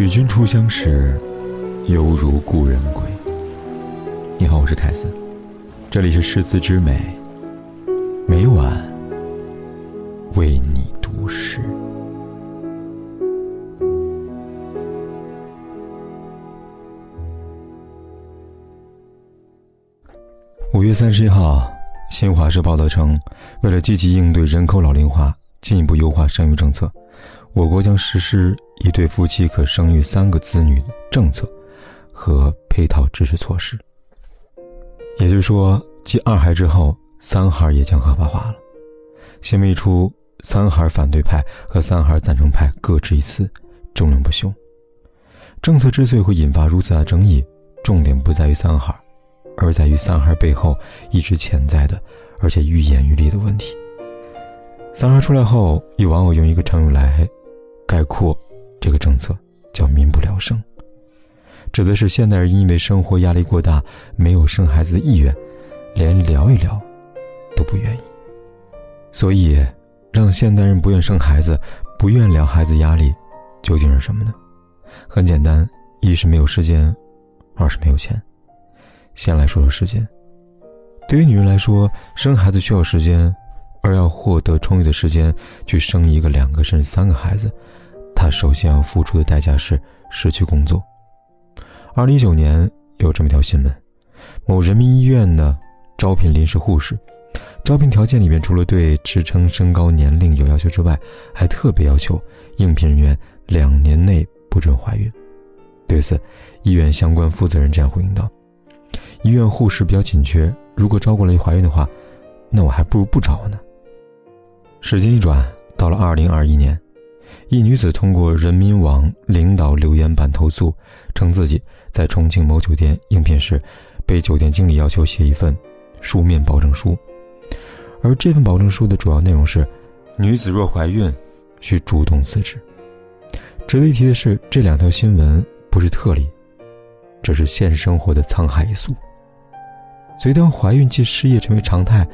与君初相识，犹如故人归。你好，我是凯斯，这里是诗词之美，每晚为你读诗。五月三十一号，新华社报道称，为了积极应对人口老龄化，进一步优化生育政策。我国将实施一对夫妻可生育三个子女的政策和配套支持措施。也就是说，继二孩之后，三孩也将合法化了。新闻一出，三孩反对派和三孩赞成派各执一词，争论不休。政策之所以会引发如此大争议，重点不在于三孩，而在于三孩背后一直潜在的，而且愈演愈烈的问题。三孩出来后，有网友用一个成语来。概括这个政策叫“民不聊生”，指的是现代人因为生活压力过大，没有生孩子的意愿，连聊一聊都不愿意。所以，让现代人不愿生孩子、不愿聊孩子压力，究竟是什么呢？很简单，一是没有时间，二是没有钱。先来说说时间。对于女人来说，生孩子需要时间，而要获得充裕的时间去生一个、两个甚至三个孩子。他首先要付出的代价是失去工作。二零一九年有这么一条新闻：某人民医院呢招聘临时护士，招聘条件里面除了对职称、身高、年龄有要求之外，还特别要求应聘人员两年内不准怀孕。对此，医院相关负责人这样回应道：“医院护士比较紧缺，如果招过来怀孕的话，那我还不如不招呢。”时间一转，到了二零二一年。一女子通过人民网领导留言板投诉，称自己在重庆某酒店应聘时，被酒店经理要求写一份书面保证书，而这份保证书的主要内容是：女子若怀孕，需主动辞职。值得一提的是，这两条新闻不是特例，这是现实生活的沧海一粟。所以，当怀孕及失业成为常态，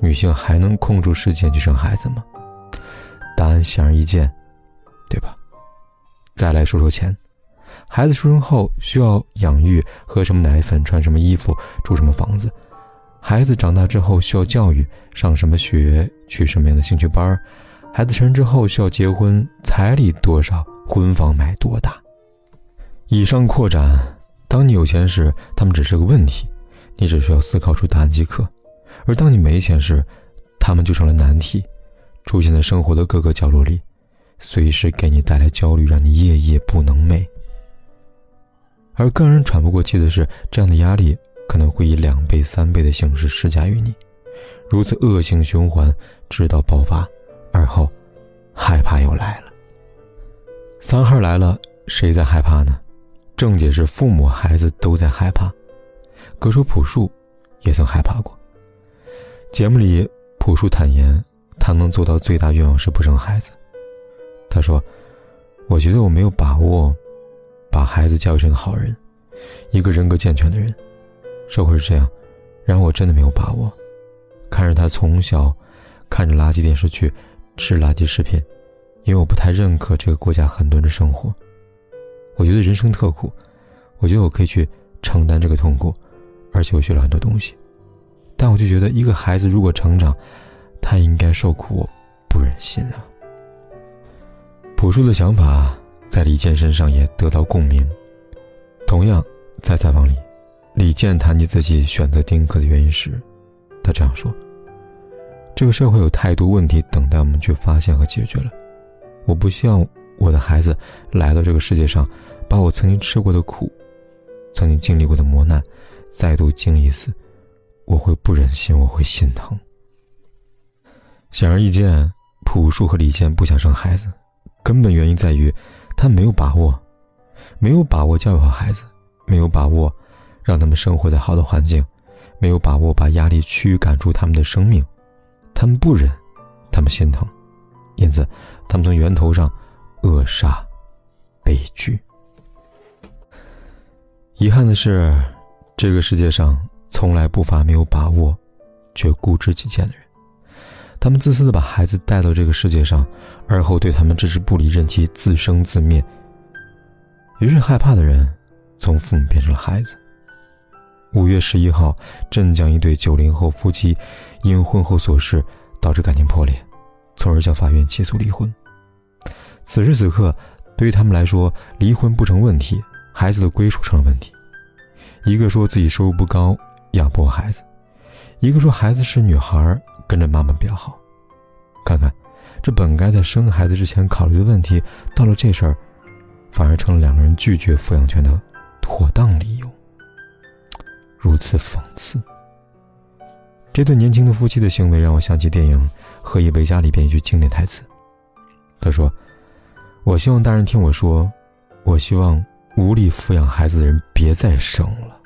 女性还能空出时间去生孩子吗？答案显而易见。对吧？再来说说钱，孩子出生后需要养育，喝什么奶粉，穿什么衣服，住什么房子；孩子长大之后需要教育，上什么学，去什么样的兴趣班孩子成人之后需要结婚，彩礼多少，婚房买多大。以上扩展，当你有钱时，他们只是个问题，你只需要思考出答案即可；而当你没钱时，他们就成了难题，出现在生活的各个角落里。随时给你带来焦虑，让你夜夜不能寐。而更让人喘不过气的是，这样的压力可能会以两倍、三倍的形式施加于你，如此恶性循环，直到爆发，而后，害怕又来了。三孩来了，谁在害怕呢？正解是父母、孩子都在害怕。歌手朴树也曾害怕过。节目里，朴树坦言，他能做到最大愿望是不生孩子。他说：“我觉得我没有把握把孩子教育成好人，一个人格健全的人。社会是这样，然后我真的没有把握。看着他从小看着垃圾电视剧，吃垃圾食品，因为我不太认可这个国家很多人的生活。我觉得人生特苦，我觉得我可以去承担这个痛苦，而且我学了很多东西。但我就觉得，一个孩子如果成长，他应该受苦，我不忍心啊。”朴树的想法在李健身上也得到共鸣。同样，在采访里，李健谈及自己选择丁克的原因时，他这样说：“这个社会有太多问题等待我们去发现和解决了。我不希望我的孩子来到这个世界上，把我曾经吃过的苦，曾经经历过的磨难，再度经历一次，我会不忍心，我会心疼。”显而易见，朴树和李健不想生孩子。根本原因在于，他没有把握，没有把握教育好孩子，没有把握让他们生活在好的环境，没有把握把压力驱赶出他们的生命。他们不忍，他们心疼，因此，他们从源头上扼杀悲剧。遗憾的是，这个世界上从来不乏没有把握却固执己见的人。他们自私的把孩子带到这个世界上，而后对他们置之不理，任其自生自灭。于是害怕的人从父母变成了孩子。五月十一号，镇江一对九零后夫妻因婚后琐事导致感情破裂，从而向法院起诉离婚。此时此刻，对于他们来说，离婚不成问题，孩子的归属成了问题。一个说自己收入不高，养不活孩子；一个说孩子是女孩，跟着妈妈比较好。看看，这本该在生孩子之前考虑的问题，到了这事儿，反而成了两个人拒绝抚养权的妥当理由。如此讽刺。这对年轻的夫妻的行为让我想起电影《何以为家》里边一句经典台词。他说：“我希望大人听我说，我希望无力抚养孩子的人别再生了。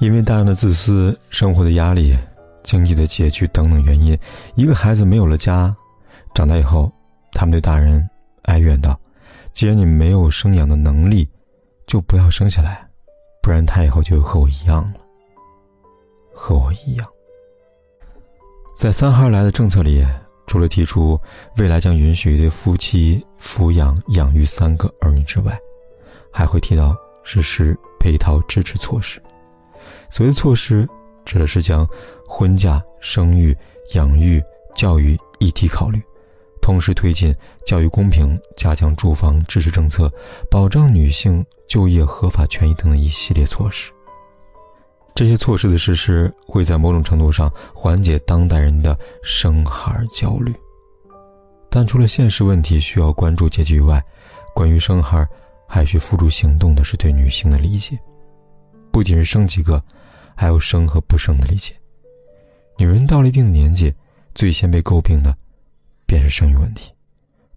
因为大量的自私、生活的压力、经济的拮据等等原因，一个孩子没有了家，长大以后，他们对大人哀怨道：‘既然你没有生养的能力，就不要生下来。’”不然他以后就和我一样了。和我一样，在三孩来的政策里，除了提出未来将允许一对夫妻抚养养育三个儿女之外，还会提到实施配套支持措施。所谓措施，指的是将婚嫁、生育、养育、教育一体考虑。同时推进教育公平、加强住房支持政策、保障女性就业合法权益等等一系列措施。这些措施的实施会在某种程度上缓解当代人的生孩焦虑。但除了现实问题需要关注解决以外，关于生孩还需付诸行动的是对女性的理解，不仅是生几个，还有生和不生的理解。女人到了一定的年纪，最先被诟病的。便是生育问题，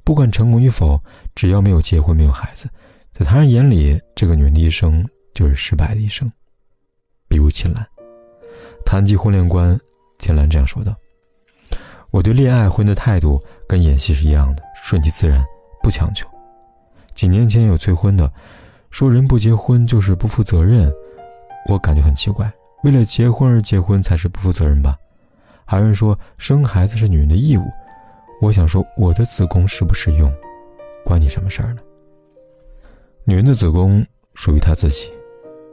不管成功与否，只要没有结婚、没有孩子，在他人眼里，这个女人的一生就是失败的一生。比如秦岚，谈及婚恋观，秦岚这样说道：“我对恋爱婚的态度跟演戏是一样的，顺其自然，不强求。几年前有催婚的，说人不结婚就是不负责任，我感觉很奇怪，为了结婚而结婚才是不负责任吧？还有人说生孩子是女人的义务。”我想说，我的子宫适不适用，关你什么事儿呢？女人的子宫属于她自己，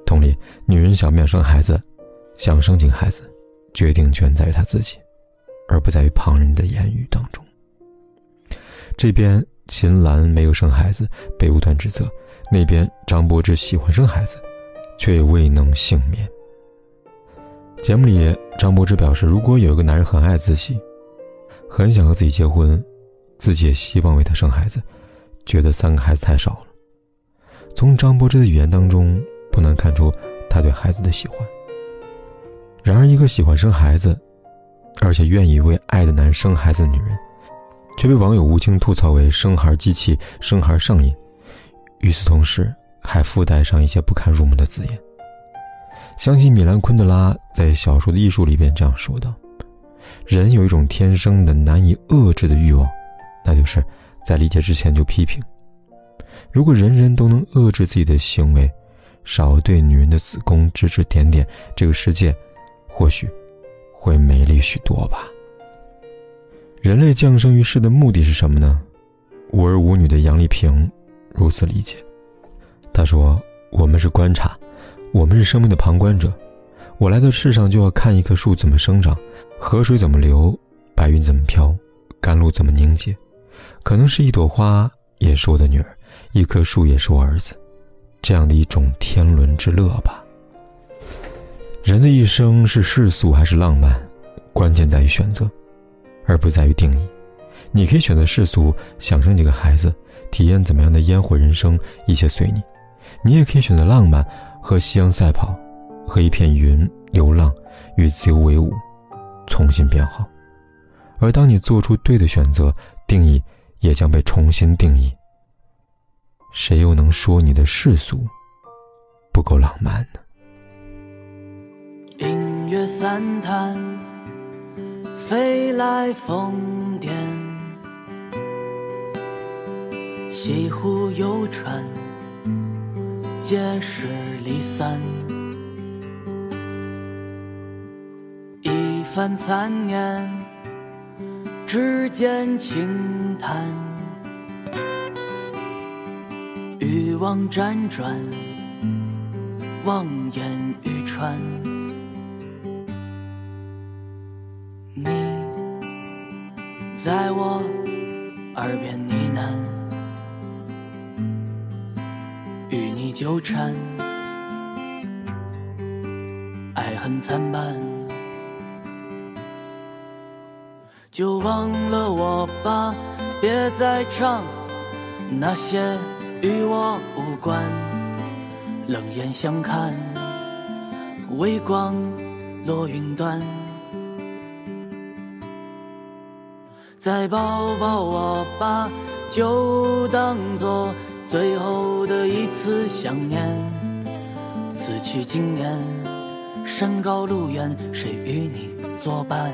同理，女人想不想生孩子，想生几个孩子，决定权在于她自己，而不在于旁人的言语当中。这边秦岚没有生孩子，被无端指责；那边张柏芝喜欢生孩子，却也未能幸免。节目里，张柏芝表示，如果有一个男人很爱自己。很想和自己结婚，自己也希望为他生孩子，觉得三个孩子太少了。从张柏芝的语言当中，不难看出他对孩子的喜欢。然而，一个喜欢生孩子，而且愿意为爱的男人生孩子的女人，却被网友无情吐槽为“生孩机器”“生孩上瘾”。与此同时，还附带上一些不堪入目的字眼。相信米兰昆德拉在《小说的艺术》里边这样说道。人有一种天生的难以遏制的欲望，那就是在理解之前就批评。如果人人都能遏制自己的行为，少对女人的子宫指指点点，这个世界或许会美丽许多吧。人类降生于世的目的是什么呢？无儿无女的杨丽萍如此理解。她说：“我们是观察，我们是生命的旁观者。我来到世上就要看一棵树怎么生长。”河水怎么流，白云怎么飘，甘露怎么凝结？可能是一朵花，也是我的女儿；一棵树，也是我儿子。这样的一种天伦之乐吧。人的一生是世俗还是浪漫，关键在于选择，而不在于定义。你可以选择世俗，想生几个孩子，体验怎么样的烟火人生，一切随你；你也可以选择浪漫，和夕阳赛跑，和一片云流浪，与自由为伍。重新编号，而当你做出对的选择，定义也将被重新定义。谁又能说你的世俗不够浪漫呢？音乐散谈，飞来疯癫，西湖游船，皆是离散。一番残念，指尖轻弹。欲望辗转，望眼欲穿。你在我耳边呢喃，与你纠缠，爱恨参半，就忘了我吧，别再唱那些与我无关。冷眼相看，微光落云端。再抱抱我吧，就当做最后的一次想念。此去经年，山高路远，谁与你作伴？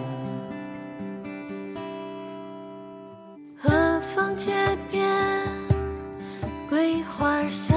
何方街边，桂花香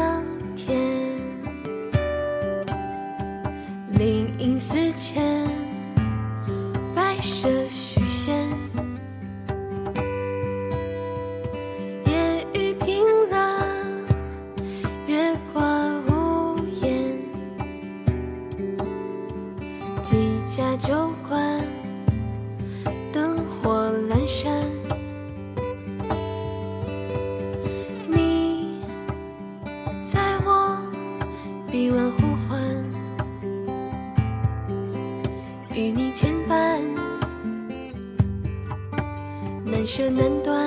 难断，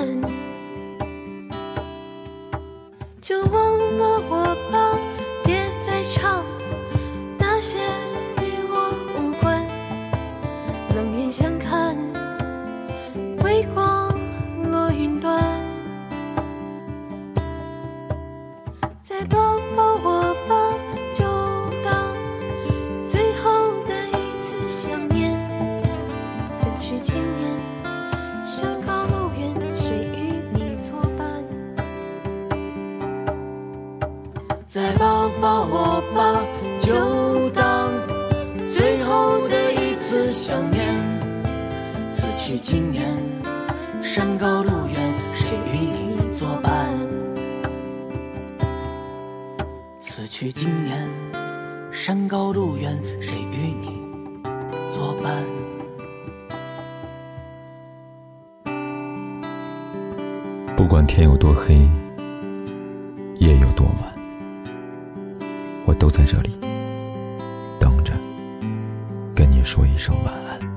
再抱抱我吧，就当最后的一次想念。此去经年，山高路远，谁与你作伴？此去经年，山高路远，谁与你作伴？不管天有多黑，夜有多晚，都在这里等着，跟你说一声晚安。